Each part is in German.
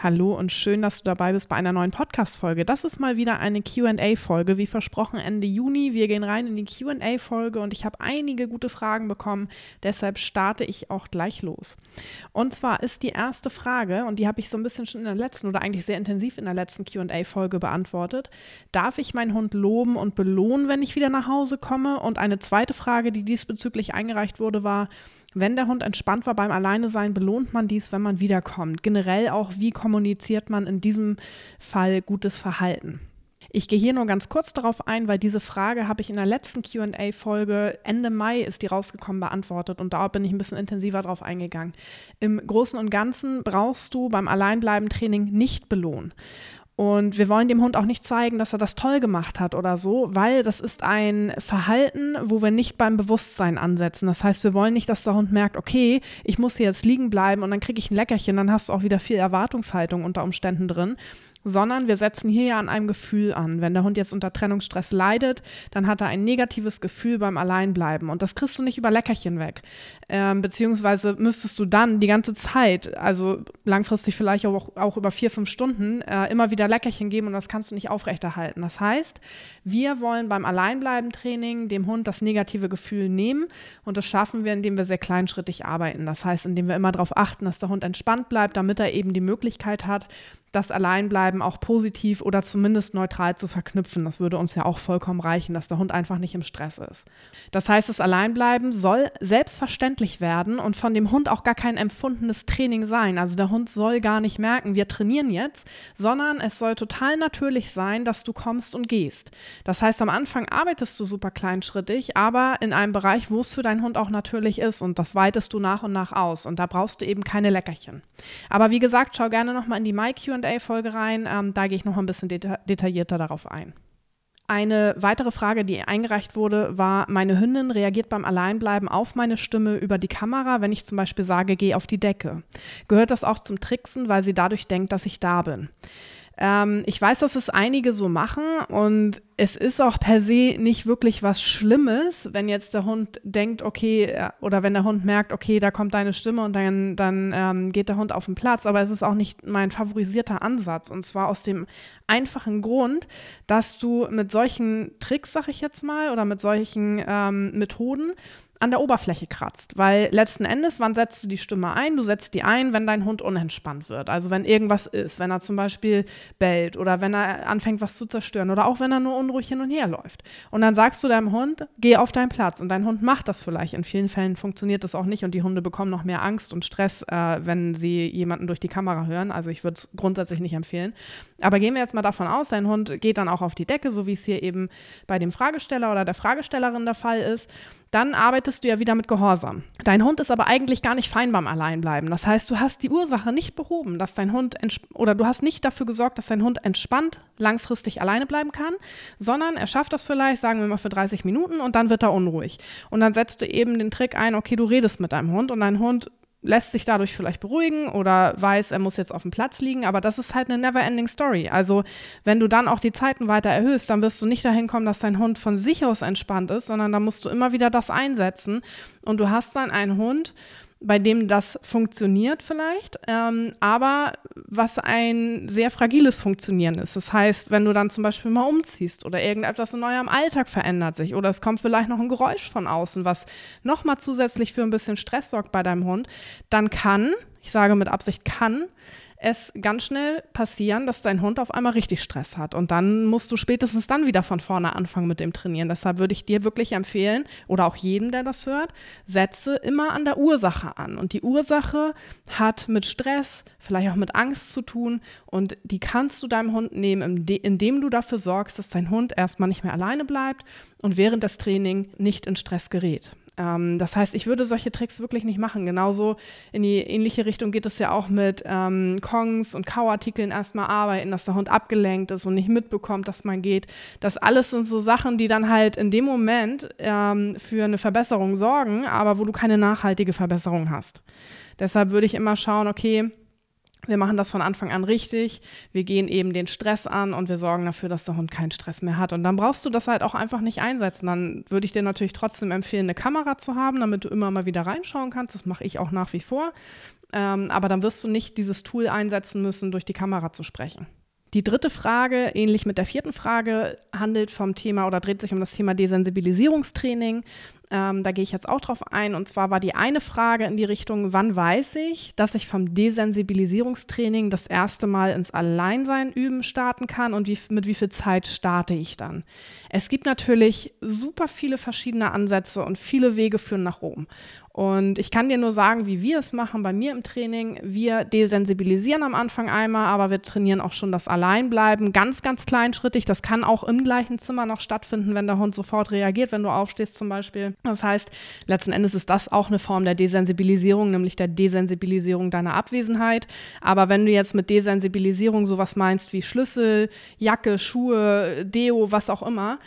Hallo und schön, dass du dabei bist bei einer neuen Podcast-Folge. Das ist mal wieder eine QA-Folge, wie versprochen Ende Juni. Wir gehen rein in die QA-Folge und ich habe einige gute Fragen bekommen. Deshalb starte ich auch gleich los. Und zwar ist die erste Frage, und die habe ich so ein bisschen schon in der letzten oder eigentlich sehr intensiv in der letzten QA-Folge beantwortet. Darf ich meinen Hund loben und belohnen, wenn ich wieder nach Hause komme? Und eine zweite Frage, die diesbezüglich eingereicht wurde, war, wenn der Hund entspannt war beim Alleinesein, belohnt man dies, wenn man wiederkommt. Generell auch, wie kommuniziert man in diesem Fall gutes Verhalten. Ich gehe hier nur ganz kurz darauf ein, weil diese Frage habe ich in der letzten QA-Folge Ende Mai ist die rausgekommen beantwortet und da bin ich ein bisschen intensiver drauf eingegangen. Im Großen und Ganzen brauchst du beim Alleinbleiben-Training nicht belohnen. Und wir wollen dem Hund auch nicht zeigen, dass er das toll gemacht hat oder so, weil das ist ein Verhalten, wo wir nicht beim Bewusstsein ansetzen. Das heißt, wir wollen nicht, dass der Hund merkt, okay, ich muss hier jetzt liegen bleiben und dann kriege ich ein Leckerchen, dann hast du auch wieder viel Erwartungshaltung unter Umständen drin, sondern wir setzen hier ja an einem Gefühl an. Wenn der Hund jetzt unter Trennungsstress leidet, dann hat er ein negatives Gefühl beim Alleinbleiben und das kriegst du nicht über Leckerchen weg. Ähm, beziehungsweise müsstest du dann die ganze Zeit, also langfristig vielleicht auch, auch über vier, fünf Stunden, äh, immer wieder Leckerchen geben und das kannst du nicht aufrechterhalten. Das heißt, wir wollen beim Alleinbleiben-Training dem Hund das negative Gefühl nehmen und das schaffen wir, indem wir sehr kleinschrittig arbeiten. Das heißt, indem wir immer darauf achten, dass der Hund entspannt bleibt, damit er eben die Möglichkeit hat, das Alleinbleiben auch positiv oder zumindest neutral zu verknüpfen. Das würde uns ja auch vollkommen reichen, dass der Hund einfach nicht im Stress ist. Das heißt, das Alleinbleiben soll selbstverständlich werden und von dem Hund auch gar kein empfundenes Training sein. Also der Hund soll gar nicht merken, wir trainieren jetzt, sondern es soll total natürlich sein, dass du kommst und gehst. Das heißt, am Anfang arbeitest du super kleinschrittig, aber in einem Bereich, wo es für deinen Hund auch natürlich ist und das weitest du nach und nach aus und da brauchst du eben keine Leckerchen. Aber wie gesagt, schau gerne nochmal in die MyQ QA-Folge rein. Ähm, da gehe ich noch ein bisschen deta detaillierter darauf ein. Eine weitere Frage, die eingereicht wurde, war, meine Hündin reagiert beim Alleinbleiben auf meine Stimme über die Kamera, wenn ich zum Beispiel sage, geh auf die Decke. Gehört das auch zum Tricksen, weil sie dadurch denkt, dass ich da bin? Ähm, ich weiß, dass es einige so machen und es ist auch per se nicht wirklich was Schlimmes, wenn jetzt der Hund denkt, okay, äh, oder wenn der Hund merkt, okay, da kommt deine Stimme und dann, dann ähm, geht der Hund auf den Platz. Aber es ist auch nicht mein favorisierter Ansatz. Und zwar aus dem einfachen Grund, dass du mit solchen Tricks, sag ich jetzt mal, oder mit solchen ähm, Methoden an der Oberfläche kratzt. Weil letzten Endes, wann setzt du die Stimme ein? Du setzt die ein, wenn dein Hund unentspannt wird. Also wenn irgendwas ist, wenn er zum Beispiel bellt oder wenn er anfängt, was zu zerstören oder auch wenn er nur unruhig hin und her läuft. Und dann sagst du deinem Hund, geh auf deinen Platz. Und dein Hund macht das vielleicht. In vielen Fällen funktioniert das auch nicht und die Hunde bekommen noch mehr Angst und Stress, äh, wenn sie jemanden durch die Kamera hören. Also ich würde es grundsätzlich nicht empfehlen. Aber gehen wir jetzt mal davon aus, dein Hund geht dann auch auf die Decke, so wie es hier eben bei dem Fragesteller oder der Fragestellerin der Fall ist dann arbeitest du ja wieder mit Gehorsam. Dein Hund ist aber eigentlich gar nicht fein beim Alleinbleiben. Das heißt, du hast die Ursache nicht behoben, dass dein Hund oder du hast nicht dafür gesorgt, dass dein Hund entspannt langfristig alleine bleiben kann, sondern er schafft das vielleicht, sagen wir mal für 30 Minuten und dann wird er unruhig. Und dann setzt du eben den Trick ein, okay, du redest mit deinem Hund und dein Hund lässt sich dadurch vielleicht beruhigen oder weiß, er muss jetzt auf dem Platz liegen, aber das ist halt eine never-ending Story. Also wenn du dann auch die Zeiten weiter erhöhst, dann wirst du nicht dahin kommen, dass dein Hund von sich aus entspannt ist, sondern da musst du immer wieder das einsetzen und du hast dann einen Hund, bei dem das funktioniert vielleicht, ähm, aber was ein sehr fragiles Funktionieren ist. Das heißt, wenn du dann zum Beispiel mal umziehst oder irgendetwas in eurem Alltag verändert sich oder es kommt vielleicht noch ein Geräusch von außen, was nochmal zusätzlich für ein bisschen Stress sorgt bei deinem Hund, dann kann, ich sage mit Absicht kann, es ganz schnell passieren, dass dein Hund auf einmal richtig Stress hat. Und dann musst du spätestens dann wieder von vorne anfangen mit dem Trainieren. Deshalb würde ich dir wirklich empfehlen, oder auch jedem, der das hört, setze immer an der Ursache an. Und die Ursache hat mit Stress, vielleicht auch mit Angst zu tun. Und die kannst du deinem Hund nehmen, indem du dafür sorgst, dass dein Hund erstmal nicht mehr alleine bleibt und während des Trainings nicht in Stress gerät. Ähm, das heißt, ich würde solche Tricks wirklich nicht machen. Genauso in die ähnliche Richtung geht es ja auch mit ähm, Kongs und Kauartikeln erstmal arbeiten, dass der Hund abgelenkt ist und nicht mitbekommt, dass man geht. Das alles sind so Sachen, die dann halt in dem Moment ähm, für eine Verbesserung sorgen, aber wo du keine nachhaltige Verbesserung hast. Deshalb würde ich immer schauen, okay, Wir machen das von Anfang an richtig. Wir gehen eben den Stress an und wir sorgen dafür, dass der Hund keinen Stress mehr hat. Und dann brauchst du das halt auch einfach nicht einsetzen. Dann würde ich dir natürlich trotzdem empfehlen, eine Kamera zu haben, damit du immer mal wieder reinschauen kannst. Das mache ich auch nach wie vor. Ähm, aber dann wirst du nicht dieses Tool einsetzen müssen, durch die Kamera zu sprechen. Die dritte Frage, ähnlich mit der vierten Frage, handelt vom Thema oder dreht sich um das Thema Desensibilisierungstraining. Ähm, da gehe ich jetzt auch drauf ein. Und zwar war die eine Frage in die Richtung, wann weiß ich, dass ich vom Desensibilisierungstraining das erste Mal ins Alleinsein üben starten kann und wie, mit wie viel Zeit starte ich dann? Es gibt natürlich super viele verschiedene Ansätze und viele Wege führen nach Rom. Und ich kann dir nur sagen, wie wir es machen bei mir im Training. Wir desensibilisieren am Anfang einmal, aber wir trainieren auch schon das Alleinbleiben ganz, ganz kleinschrittig. Das kann auch im gleichen Zimmer noch stattfinden, wenn der Hund sofort reagiert, wenn du aufstehst zum Beispiel. Das heißt, letzten Endes ist das auch eine Form der Desensibilisierung, nämlich der Desensibilisierung deiner Abwesenheit. Aber wenn du jetzt mit Desensibilisierung sowas meinst wie Schlüssel, Jacke, Schuhe, Deo, was auch immer,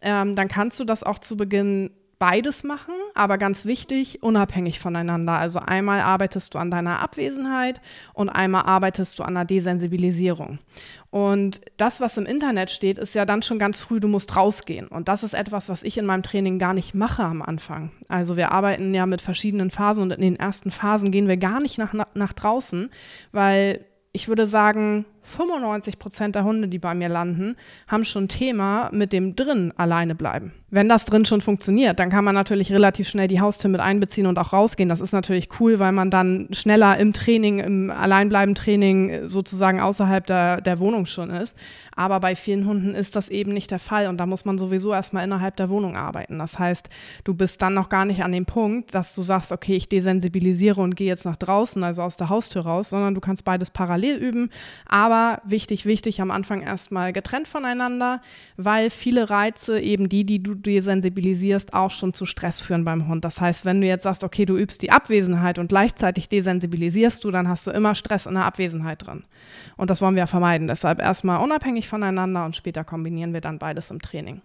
ähm, dann kannst du das auch zu Beginn beides machen, aber ganz wichtig, unabhängig voneinander. Also einmal arbeitest du an deiner Abwesenheit und einmal arbeitest du an der Desensibilisierung. Und das, was im Internet steht, ist ja dann schon ganz früh, du musst rausgehen. Und das ist etwas, was ich in meinem Training gar nicht mache am Anfang. Also wir arbeiten ja mit verschiedenen Phasen und in den ersten Phasen gehen wir gar nicht nach, nach draußen, weil ich würde sagen, 95 Prozent der Hunde, die bei mir landen, haben schon Thema mit dem drin alleine bleiben. Wenn das drin schon funktioniert, dann kann man natürlich relativ schnell die Haustür mit einbeziehen und auch rausgehen. Das ist natürlich cool, weil man dann schneller im Training, im Alleinbleiben-Training sozusagen außerhalb der, der Wohnung schon ist. Aber bei vielen Hunden ist das eben nicht der Fall und da muss man sowieso erstmal innerhalb der Wohnung arbeiten. Das heißt, du bist dann noch gar nicht an dem Punkt, dass du sagst, okay, ich desensibilisiere und gehe jetzt nach draußen, also aus der Haustür raus, sondern du kannst beides parallel üben. Aber aber wichtig, wichtig, am Anfang erstmal getrennt voneinander, weil viele Reize, eben die, die du desensibilisierst, auch schon zu Stress führen beim Hund. Das heißt, wenn du jetzt sagst, okay, du übst die Abwesenheit und gleichzeitig desensibilisierst du, dann hast du immer Stress in der Abwesenheit drin. Und das wollen wir vermeiden. Deshalb erstmal unabhängig voneinander und später kombinieren wir dann beides im Training.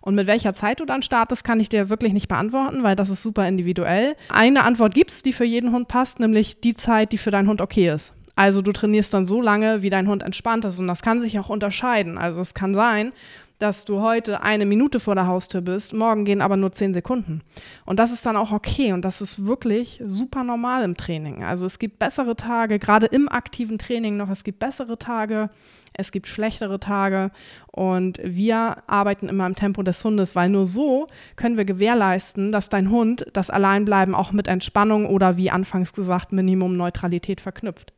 Und mit welcher Zeit du dann startest, kann ich dir wirklich nicht beantworten, weil das ist super individuell. Eine Antwort gibt es, die für jeden Hund passt, nämlich die Zeit, die für deinen Hund okay ist. Also du trainierst dann so lange, wie dein Hund entspannt ist. Und das kann sich auch unterscheiden. Also es kann sein, dass du heute eine Minute vor der Haustür bist, morgen gehen aber nur zehn Sekunden. Und das ist dann auch okay und das ist wirklich super normal im Training. Also es gibt bessere Tage, gerade im aktiven Training noch, es gibt bessere Tage, es gibt schlechtere Tage und wir arbeiten immer im Tempo des Hundes, weil nur so können wir gewährleisten, dass dein Hund das Alleinbleiben auch mit Entspannung oder wie anfangs gesagt Minimum Neutralität verknüpft.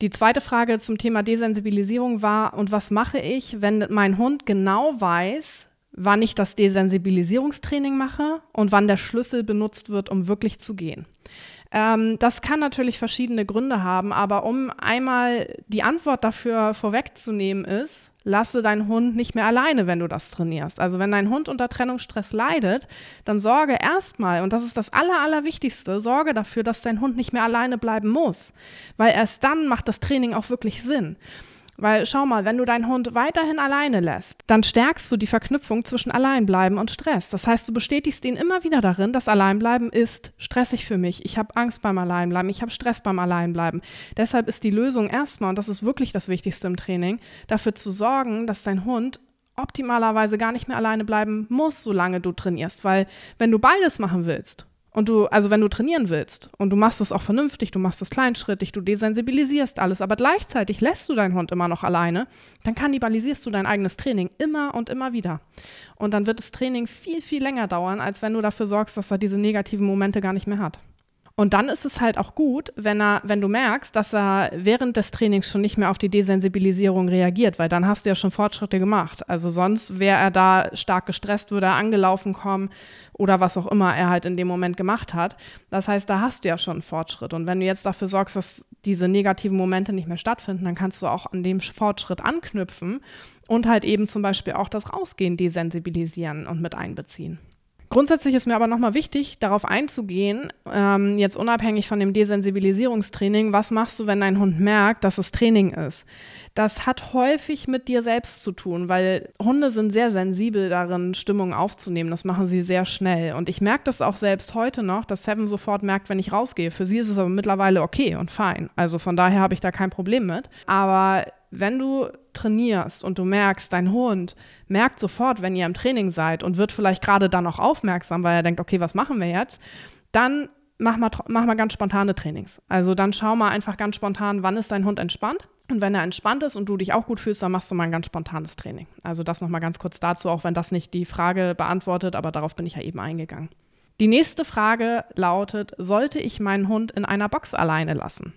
Die zweite Frage zum Thema Desensibilisierung war, und was mache ich, wenn mein Hund genau weiß, wann ich das Desensibilisierungstraining mache und wann der Schlüssel benutzt wird, um wirklich zu gehen? Ähm, das kann natürlich verschiedene Gründe haben, aber um einmal die Antwort dafür vorwegzunehmen ist, lasse deinen Hund nicht mehr alleine, wenn du das trainierst. Also wenn dein Hund unter Trennungsstress leidet, dann sorge erstmal, und das ist das Aller, Allerwichtigste, sorge dafür, dass dein Hund nicht mehr alleine bleiben muss. Weil erst dann macht das Training auch wirklich Sinn. Weil schau mal, wenn du deinen Hund weiterhin alleine lässt, dann stärkst du die Verknüpfung zwischen Alleinbleiben und Stress. Das heißt, du bestätigst ihn immer wieder darin, dass Alleinbleiben ist stressig für mich. Ich habe Angst beim Alleinbleiben, ich habe Stress beim Alleinbleiben. Deshalb ist die Lösung erstmal, und das ist wirklich das Wichtigste im Training, dafür zu sorgen, dass dein Hund optimalerweise gar nicht mehr alleine bleiben muss, solange du trainierst. Weil wenn du beides machen willst, und du, also wenn du trainieren willst und du machst es auch vernünftig, du machst es kleinschrittig, du desensibilisierst alles, aber gleichzeitig lässt du deinen Hund immer noch alleine, dann kannibalisierst du dein eigenes Training immer und immer wieder. Und dann wird das Training viel, viel länger dauern, als wenn du dafür sorgst, dass er diese negativen Momente gar nicht mehr hat. Und dann ist es halt auch gut, wenn er, wenn du merkst, dass er während des Trainings schon nicht mehr auf die Desensibilisierung reagiert, weil dann hast du ja schon Fortschritte gemacht. Also sonst wäre er da stark gestresst, würde er angelaufen kommen oder was auch immer er halt in dem Moment gemacht hat. Das heißt, da hast du ja schon einen Fortschritt. Und wenn du jetzt dafür sorgst, dass diese negativen Momente nicht mehr stattfinden, dann kannst du auch an dem Fortschritt anknüpfen und halt eben zum Beispiel auch das Rausgehen desensibilisieren und mit einbeziehen. Grundsätzlich ist mir aber nochmal wichtig, darauf einzugehen, ähm, jetzt unabhängig von dem Desensibilisierungstraining, was machst du, wenn dein Hund merkt, dass es Training ist? Das hat häufig mit dir selbst zu tun, weil Hunde sind sehr sensibel darin, Stimmung aufzunehmen. Das machen sie sehr schnell. Und ich merke das auch selbst heute noch, dass Seven sofort merkt, wenn ich rausgehe. Für sie ist es aber mittlerweile okay und fein. Also von daher habe ich da kein Problem mit. Aber wenn du trainierst und du merkst, dein Hund merkt sofort, wenn ihr im Training seid und wird vielleicht gerade dann auch aufmerksam, weil er denkt, okay, was machen wir jetzt? Dann mach mal, mach mal ganz spontane Trainings. Also dann schau mal einfach ganz spontan, wann ist dein Hund entspannt? Und wenn er entspannt ist und du dich auch gut fühlst, dann machst du mal ein ganz spontanes Training. Also das nochmal ganz kurz dazu, auch wenn das nicht die Frage beantwortet, aber darauf bin ich ja eben eingegangen. Die nächste Frage lautet, sollte ich meinen Hund in einer Box alleine lassen?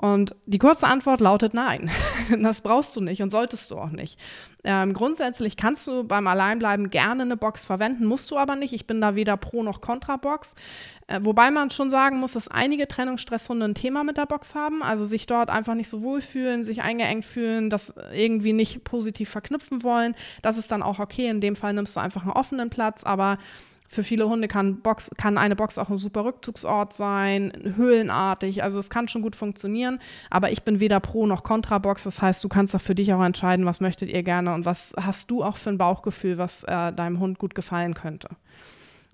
Und die kurze Antwort lautet nein. Das brauchst du nicht und solltest du auch nicht. Ähm, grundsätzlich kannst du beim Alleinbleiben gerne eine Box verwenden, musst du aber nicht. Ich bin da weder Pro noch Contra Box. Äh, wobei man schon sagen muss, dass einige Trennungsstresshunde ein Thema mit der Box haben, also sich dort einfach nicht so wohlfühlen, sich eingeengt fühlen, das irgendwie nicht positiv verknüpfen wollen. Das ist dann auch okay. In dem Fall nimmst du einfach einen offenen Platz, aber für viele Hunde kann, Box, kann eine Box auch ein super Rückzugsort sein, höhlenartig. Also es kann schon gut funktionieren. Aber ich bin weder Pro noch Contra Box. Das heißt, du kannst da für dich auch entscheiden, was möchtet ihr gerne und was hast du auch für ein Bauchgefühl, was äh, deinem Hund gut gefallen könnte.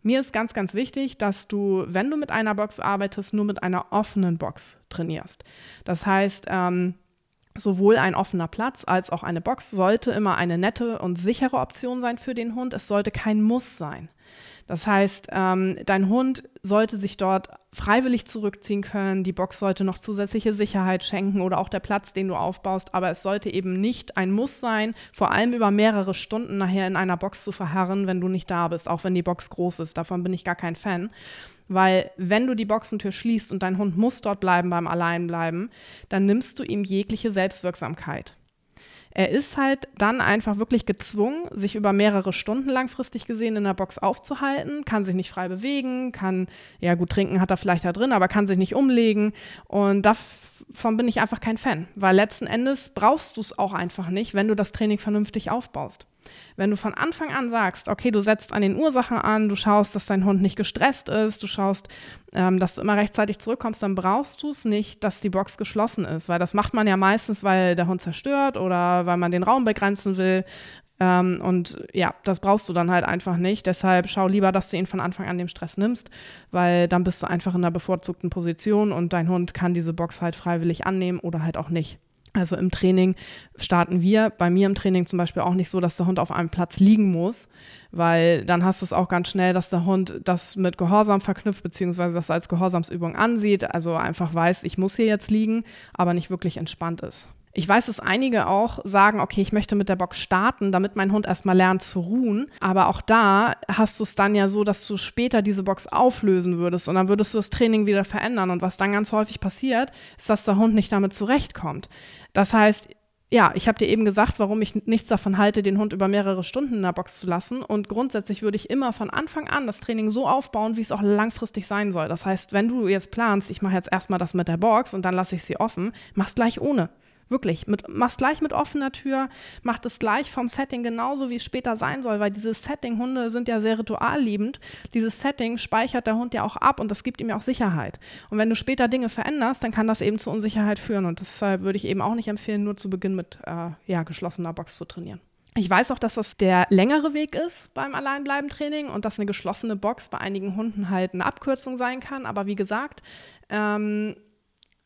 Mir ist ganz, ganz wichtig, dass du, wenn du mit einer Box arbeitest, nur mit einer offenen Box trainierst. Das heißt, ähm, sowohl ein offener Platz als auch eine Box sollte immer eine nette und sichere Option sein für den Hund. Es sollte kein Muss sein. Das heißt, ähm, dein Hund sollte sich dort freiwillig zurückziehen können. Die Box sollte noch zusätzliche Sicherheit schenken oder auch der Platz, den du aufbaust. Aber es sollte eben nicht ein Muss sein, vor allem über mehrere Stunden nachher in einer Box zu verharren, wenn du nicht da bist, auch wenn die Box groß ist. Davon bin ich gar kein Fan. Weil wenn du die Boxentür schließt und dein Hund muss dort bleiben beim Alleinbleiben, dann nimmst du ihm jegliche Selbstwirksamkeit. Er ist halt dann einfach wirklich gezwungen, sich über mehrere Stunden langfristig gesehen in der Box aufzuhalten, kann sich nicht frei bewegen, kann, ja gut, trinken hat er vielleicht da drin, aber kann sich nicht umlegen. Und davon bin ich einfach kein Fan, weil letzten Endes brauchst du es auch einfach nicht, wenn du das Training vernünftig aufbaust. Wenn du von Anfang an sagst, okay, du setzt an den Ursachen an, du schaust, dass dein Hund nicht gestresst ist, du schaust, ähm, dass du immer rechtzeitig zurückkommst, dann brauchst du es nicht, dass die Box geschlossen ist, weil das macht man ja meistens, weil der Hund zerstört oder weil man den Raum begrenzen will. Ähm, und ja, das brauchst du dann halt einfach nicht. Deshalb schau lieber, dass du ihn von Anfang an dem Stress nimmst, weil dann bist du einfach in einer bevorzugten Position und dein Hund kann diese Box halt freiwillig annehmen oder halt auch nicht. Also im Training starten wir, bei mir im Training zum Beispiel auch nicht so, dass der Hund auf einem Platz liegen muss, weil dann hast du es auch ganz schnell, dass der Hund das mit Gehorsam verknüpft, beziehungsweise das als Gehorsamsübung ansieht, also einfach weiß, ich muss hier jetzt liegen, aber nicht wirklich entspannt ist. Ich weiß, dass einige auch sagen, okay, ich möchte mit der Box starten, damit mein Hund erstmal lernt zu ruhen. Aber auch da hast du es dann ja so, dass du später diese Box auflösen würdest und dann würdest du das Training wieder verändern. Und was dann ganz häufig passiert, ist, dass der Hund nicht damit zurechtkommt. Das heißt, ja, ich habe dir eben gesagt, warum ich nichts davon halte, den Hund über mehrere Stunden in der Box zu lassen. Und grundsätzlich würde ich immer von Anfang an das Training so aufbauen, wie es auch langfristig sein soll. Das heißt, wenn du jetzt planst, ich mache jetzt erstmal das mit der Box und dann lasse ich sie offen, mach's gleich ohne. Wirklich, mit, mach's gleich mit offener Tür, mach es gleich vom Setting genauso, wie es später sein soll, weil dieses Setting, Hunde sind ja sehr ritualliebend. Dieses Setting speichert der Hund ja auch ab und das gibt ihm ja auch Sicherheit. Und wenn du später Dinge veränderst, dann kann das eben zu Unsicherheit führen. Und deshalb würde ich eben auch nicht empfehlen, nur zu Beginn mit äh, ja, geschlossener Box zu trainieren. Ich weiß auch, dass das der längere Weg ist beim Alleinbleiben-Training und dass eine geschlossene Box bei einigen Hunden halt eine Abkürzung sein kann. Aber wie gesagt, ähm,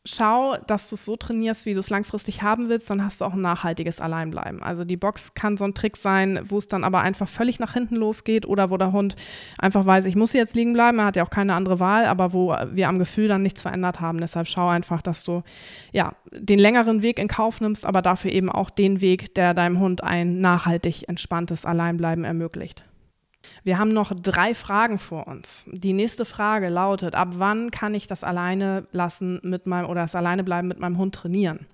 schau, dass du es so trainierst, wie du es langfristig haben willst, dann hast du auch ein nachhaltiges Alleinbleiben. Also die Box kann so ein Trick sein, wo es dann aber einfach völlig nach hinten losgeht oder wo der Hund einfach weiß, ich muss jetzt liegen bleiben, er hat ja auch keine andere Wahl, aber wo wir am Gefühl dann nichts verändert haben. Deshalb schau einfach, dass du ja den längeren Weg in Kauf nimmst, aber dafür eben auch den Weg, der deinem Hund ein nachhaltig entspanntes Alleinbleiben ermöglicht. Wir haben noch drei Fragen vor uns. Die nächste Frage lautet: Ab wann kann ich das alleine lassen mit meinem oder das alleine bleiben mit meinem Hund trainieren?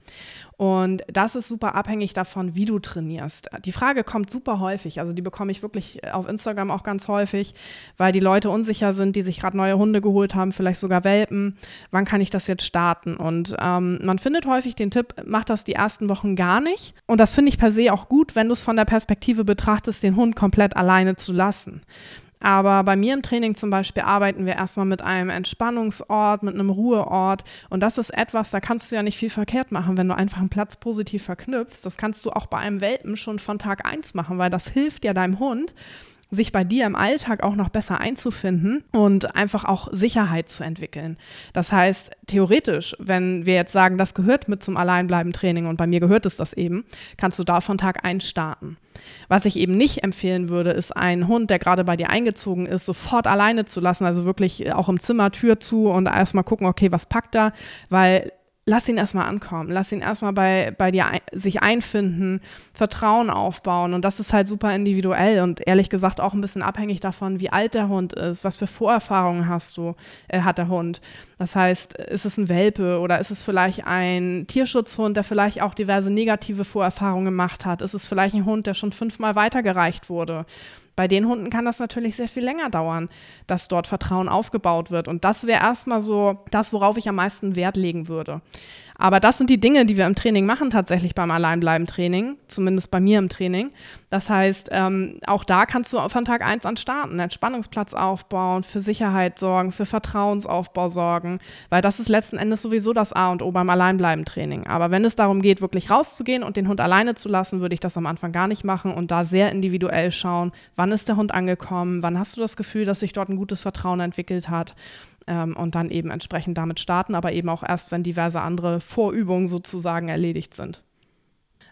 Und das ist super abhängig davon, wie du trainierst. Die Frage kommt super häufig, also die bekomme ich wirklich auf Instagram auch ganz häufig, weil die Leute unsicher sind, die sich gerade neue Hunde geholt haben, vielleicht sogar Welpen. Wann kann ich das jetzt starten? Und ähm, man findet häufig den Tipp, mach das die ersten Wochen gar nicht. Und das finde ich per se auch gut, wenn du es von der Perspektive betrachtest, den Hund komplett alleine zu lassen. Aber bei mir im Training zum Beispiel arbeiten wir erstmal mit einem Entspannungsort, mit einem Ruheort. Und das ist etwas, da kannst du ja nicht viel verkehrt machen, wenn du einfach einen Platz positiv verknüpfst. Das kannst du auch bei einem Welpen schon von Tag 1 machen, weil das hilft ja deinem Hund, sich bei dir im Alltag auch noch besser einzufinden und einfach auch Sicherheit zu entwickeln. Das heißt, theoretisch, wenn wir jetzt sagen, das gehört mit zum Alleinbleiben-Training und bei mir gehört es das eben, kannst du da von Tag 1 starten. Was ich eben nicht empfehlen würde, ist einen Hund, der gerade bei dir eingezogen ist, sofort alleine zu lassen, also wirklich auch im Zimmer Tür zu und erstmal gucken, okay, was packt er, weil lass ihn erstmal ankommen, lass ihn erstmal bei, bei dir ein, sich einfinden, Vertrauen aufbauen. Und das ist halt super individuell und ehrlich gesagt auch ein bisschen abhängig davon, wie alt der Hund ist, was für Vorerfahrungen hast du, äh, hat der Hund. Das heißt, ist es ein Welpe oder ist es vielleicht ein Tierschutzhund, der vielleicht auch diverse negative Vorerfahrungen gemacht hat? Ist es vielleicht ein Hund, der schon fünfmal weitergereicht wurde? Bei den Hunden kann das natürlich sehr viel länger dauern, dass dort Vertrauen aufgebaut wird. Und das wäre erstmal so das, worauf ich am meisten Wert legen würde. Aber das sind die Dinge, die wir im Training machen, tatsächlich beim Alleinbleiben-Training, zumindest bei mir im Training. Das heißt, ähm, auch da kannst du von Tag 1 an starten, einen Entspannungsplatz aufbauen, für Sicherheit sorgen, für Vertrauensaufbau sorgen, weil das ist letzten Endes sowieso das A und O beim Alleinbleiben-Training. Aber wenn es darum geht, wirklich rauszugehen und den Hund alleine zu lassen, würde ich das am Anfang gar nicht machen und da sehr individuell schauen, wann ist der Hund angekommen, wann hast du das Gefühl, dass sich dort ein gutes Vertrauen entwickelt hat ähm, und dann eben entsprechend damit starten, aber eben auch erst, wenn diverse andere Vorübungen sozusagen erledigt sind.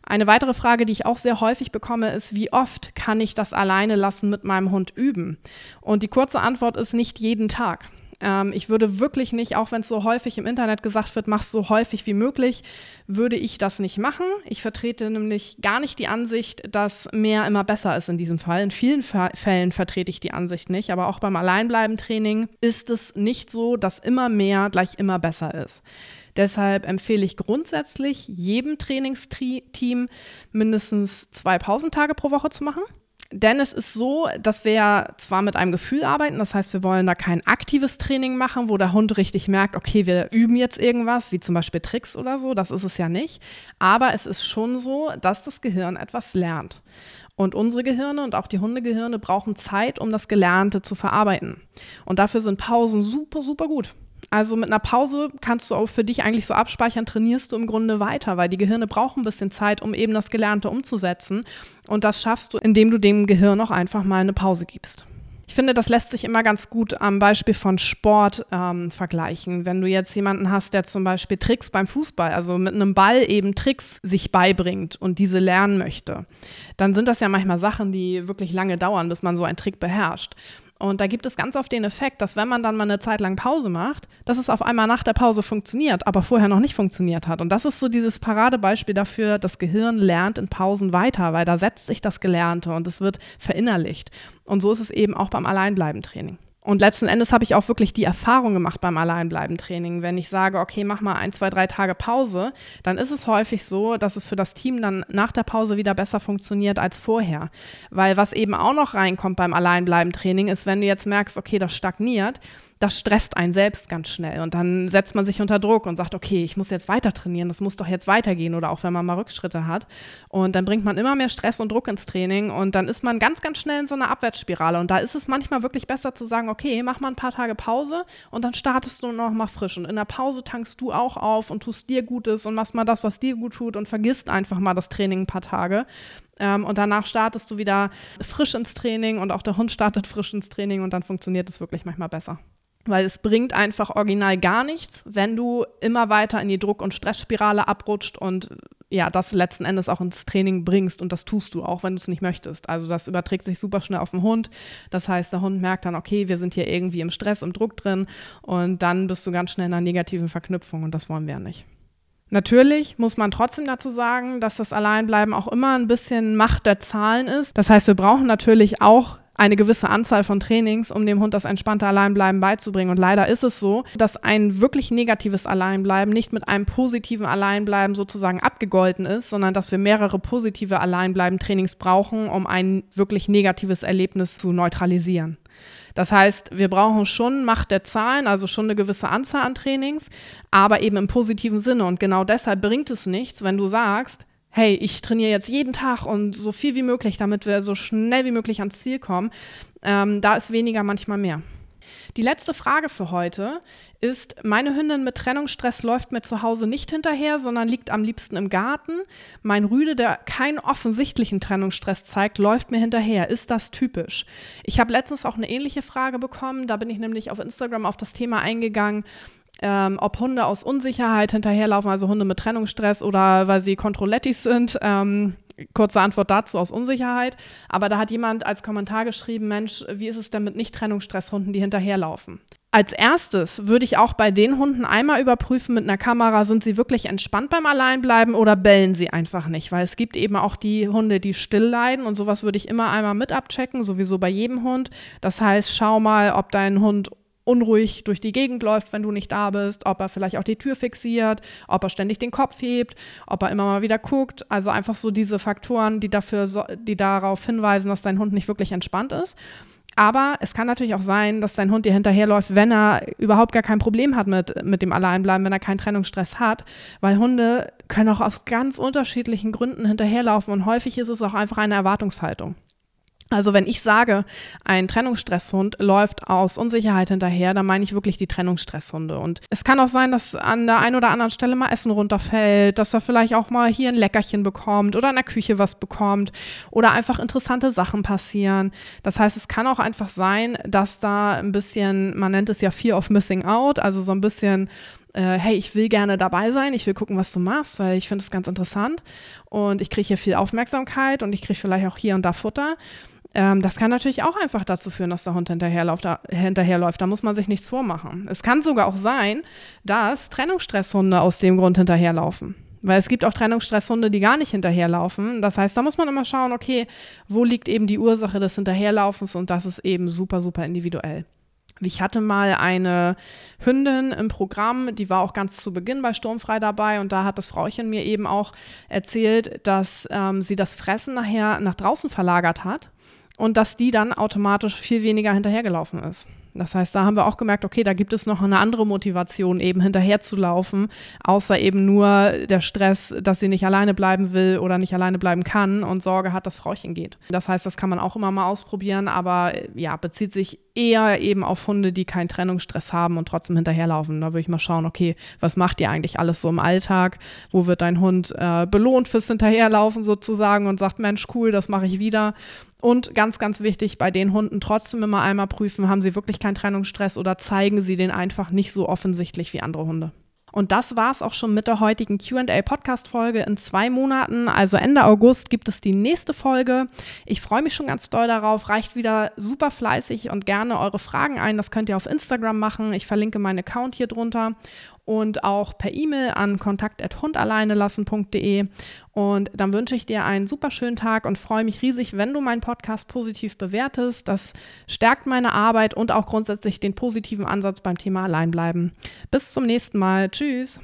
Eine weitere Frage, die ich auch sehr häufig bekomme, ist, wie oft kann ich das alleine lassen mit meinem Hund üben? Und die kurze Antwort ist nicht jeden Tag. Ähm, ich würde wirklich nicht, auch wenn es so häufig im Internet gesagt wird, mach so häufig wie möglich, würde ich das nicht machen. Ich vertrete nämlich gar nicht die Ansicht, dass mehr immer besser ist in diesem Fall. In vielen Fa Fällen vertrete ich die Ansicht nicht, aber auch beim Alleinbleiben-Training ist es nicht so, dass immer mehr gleich immer besser ist. Deshalb empfehle ich grundsätzlich jedem Trainingsteam mindestens zwei Pausentage pro Woche zu machen. Denn es ist so, dass wir zwar mit einem Gefühl arbeiten, das heißt, wir wollen da kein aktives Training machen, wo der Hund richtig merkt, okay, wir üben jetzt irgendwas, wie zum Beispiel Tricks oder so, das ist es ja nicht. Aber es ist schon so, dass das Gehirn etwas lernt. Und unsere Gehirne und auch die Hundegehirne brauchen Zeit, um das Gelernte zu verarbeiten. Und dafür sind Pausen super, super gut. Also mit einer Pause kannst du auch für dich eigentlich so abspeichern, trainierst du im Grunde weiter, weil die Gehirne brauchen ein bisschen Zeit, um eben das Gelernte umzusetzen. Und das schaffst du, indem du dem Gehirn auch einfach mal eine Pause gibst. Ich finde, das lässt sich immer ganz gut am Beispiel von Sport ähm, vergleichen. Wenn du jetzt jemanden hast, der zum Beispiel Tricks beim Fußball, also mit einem Ball eben Tricks sich beibringt und diese lernen möchte, dann sind das ja manchmal Sachen, die wirklich lange dauern, bis man so einen Trick beherrscht. Und da gibt es ganz oft den Effekt, dass wenn man dann mal eine Zeit lang Pause macht, dass es auf einmal nach der Pause funktioniert, aber vorher noch nicht funktioniert hat. Und das ist so dieses Paradebeispiel dafür, das Gehirn lernt in Pausen weiter, weil da setzt sich das Gelernte und es wird verinnerlicht. Und so ist es eben auch beim Alleinbleiben-Training. Und letzten Endes habe ich auch wirklich die Erfahrung gemacht beim Alleinbleiben-Training. Wenn ich sage, okay, mach mal ein, zwei, drei Tage Pause, dann ist es häufig so, dass es für das Team dann nach der Pause wieder besser funktioniert als vorher. Weil was eben auch noch reinkommt beim Alleinbleiben-Training ist, wenn du jetzt merkst, okay, das stagniert, das stresst einen selbst ganz schnell. Und dann setzt man sich unter Druck und sagt, okay, ich muss jetzt weiter trainieren, das muss doch jetzt weitergehen oder auch wenn man mal Rückschritte hat. Und dann bringt man immer mehr Stress und Druck ins Training und dann ist man ganz, ganz schnell in so einer Abwärtsspirale. Und da ist es manchmal wirklich besser zu sagen, okay, mach mal ein paar Tage Pause und dann startest du noch mal frisch. Und in der Pause tankst du auch auf und tust dir Gutes und machst mal das, was dir gut tut und vergisst einfach mal das Training ein paar Tage. Ähm, und danach startest du wieder frisch ins Training und auch der Hund startet frisch ins Training und dann funktioniert es wirklich manchmal besser. Weil es bringt einfach original gar nichts, wenn du immer weiter in die Druck- und Stressspirale abrutscht und ja, das letzten Endes auch ins Training bringst und das tust du auch, wenn du es nicht möchtest. Also das überträgt sich super schnell auf den Hund. Das heißt, der Hund merkt dann, okay, wir sind hier irgendwie im Stress, im Druck drin und dann bist du ganz schnell in einer negativen Verknüpfung und das wollen wir ja nicht. Natürlich muss man trotzdem dazu sagen, dass das Alleinbleiben auch immer ein bisschen Macht der Zahlen ist. Das heißt, wir brauchen natürlich auch eine gewisse Anzahl von Trainings, um dem Hund das entspannte Alleinbleiben beizubringen. Und leider ist es so, dass ein wirklich negatives Alleinbleiben nicht mit einem positiven Alleinbleiben sozusagen abgegolten ist, sondern dass wir mehrere positive Alleinbleiben-Trainings brauchen, um ein wirklich negatives Erlebnis zu neutralisieren. Das heißt, wir brauchen schon Macht der Zahlen, also schon eine gewisse Anzahl an Trainings, aber eben im positiven Sinne. Und genau deshalb bringt es nichts, wenn du sagst, hey, ich trainiere jetzt jeden Tag und so viel wie möglich, damit wir so schnell wie möglich ans Ziel kommen, Ähm, da ist weniger manchmal mehr. Die letzte Frage für heute ist, meine Hündin mit Trennungsstress läuft mir zu Hause nicht hinterher, sondern liegt am liebsten im Garten. Mein Rüde, der keinen offensichtlichen Trennungsstress zeigt, läuft mir hinterher. Ist das typisch? Ich habe letztens auch eine ähnliche Frage bekommen. Da bin ich nämlich auf Instagram auf das Thema eingegangen. Ähm, ob Hunde aus Unsicherheit hinterherlaufen, also Hunde mit Trennungsstress oder weil sie Kontrollettis sind. Ähm, kurze Antwort dazu aus Unsicherheit. Aber da hat jemand als Kommentar geschrieben, Mensch, wie ist es denn mit Nicht-Trennungsstresshunden, die hinterherlaufen? Als erstes würde ich auch bei den Hunden einmal überprüfen mit einer Kamera, sind sie wirklich entspannt beim Alleinbleiben oder bellen sie einfach nicht? Weil es gibt eben auch die Hunde, die still leiden und sowas würde ich immer einmal mit abchecken, sowieso bei jedem Hund. Das heißt, schau mal, ob dein Hund unruhig durch die Gegend läuft, wenn du nicht da bist, ob er vielleicht auch die Tür fixiert, ob er ständig den Kopf hebt, ob er immer mal wieder guckt. Also einfach so diese Faktoren, die dafür, die darauf hinweisen, dass dein Hund nicht wirklich entspannt ist. Aber es kann natürlich auch sein, dass dein Hund dir hinterherläuft, wenn er überhaupt gar kein Problem hat mit, mit dem Alleinbleiben, wenn er keinen Trennungsstress hat. Weil Hunde können auch aus ganz unterschiedlichen Gründen hinterherlaufen und häufig ist es auch einfach eine Erwartungshaltung. Also wenn ich sage, ein Trennungsstresshund läuft aus Unsicherheit hinterher, dann meine ich wirklich die Trennungsstresshunde. Und es kann auch sein, dass an der einen oder anderen Stelle mal Essen runterfällt, dass er vielleicht auch mal hier ein Leckerchen bekommt oder in der Küche was bekommt oder einfach interessante Sachen passieren. Das heißt, es kann auch einfach sein, dass da ein bisschen, man nennt es ja Fear of Missing Out, also so ein bisschen äh, hey, ich will gerne dabei sein, ich will gucken, was du machst, weil ich finde es ganz interessant und ich kriege hier viel Aufmerksamkeit und ich kriege vielleicht auch hier und da Futter. Ähm, das kann natürlich auch einfach dazu führen, dass der Hund hinterherläuft da, hinterherläuft. da muss man sich nichts vormachen. Es kann sogar auch sein, dass Trennungsstresshunde aus dem Grund hinterherlaufen. Weil es gibt auch Trennungsstresshunde, die gar nicht hinterherlaufen. Das heißt, da muss man immer schauen, okay, wo liegt eben die Ursache des Hinterherlaufens und das ist eben super, super individuell. Ich hatte mal eine Hündin im Programm, die war auch ganz zu Beginn bei Sturmfrei dabei und da hat das Frauchen mir eben auch erzählt, dass ähm, sie das Fressen nachher nach draußen verlagert hat und dass die dann automatisch viel weniger hinterhergelaufen ist. Das heißt, da haben wir auch gemerkt, okay, da gibt es noch eine andere Motivation, eben hinterherzulaufen, außer eben nur der Stress, dass sie nicht alleine bleiben will oder nicht alleine bleiben kann und Sorge hat, dass Frauchen geht. Das heißt, das kann man auch immer mal ausprobieren, aber ja, bezieht sich eher eben auf Hunde, die keinen Trennungsstress haben und trotzdem hinterherlaufen. Da würde ich mal schauen, okay, was macht ihr eigentlich alles so im Alltag? Wo wird dein Hund äh, belohnt fürs Hinterherlaufen sozusagen und sagt, Mensch, cool, das mache ich wieder. Und ganz, ganz wichtig, bei den Hunden trotzdem immer einmal prüfen, haben sie wirklich keinen Trennungsstress oder zeigen sie den einfach nicht so offensichtlich wie andere Hunde. Und das war es auch schon mit der heutigen QA-Podcast-Folge. In zwei Monaten, also Ende August, gibt es die nächste Folge. Ich freue mich schon ganz doll darauf. Reicht wieder super fleißig und gerne eure Fragen ein. Das könnt ihr auf Instagram machen. Ich verlinke meinen Account hier drunter und auch per E-Mail an kontakt.hundalleinelassen.de. Und dann wünsche ich dir einen super schönen Tag und freue mich riesig, wenn du meinen Podcast positiv bewertest. Das stärkt meine Arbeit und auch grundsätzlich den positiven Ansatz beim Thema Alleinbleiben. Bis zum nächsten Mal. Tschüss.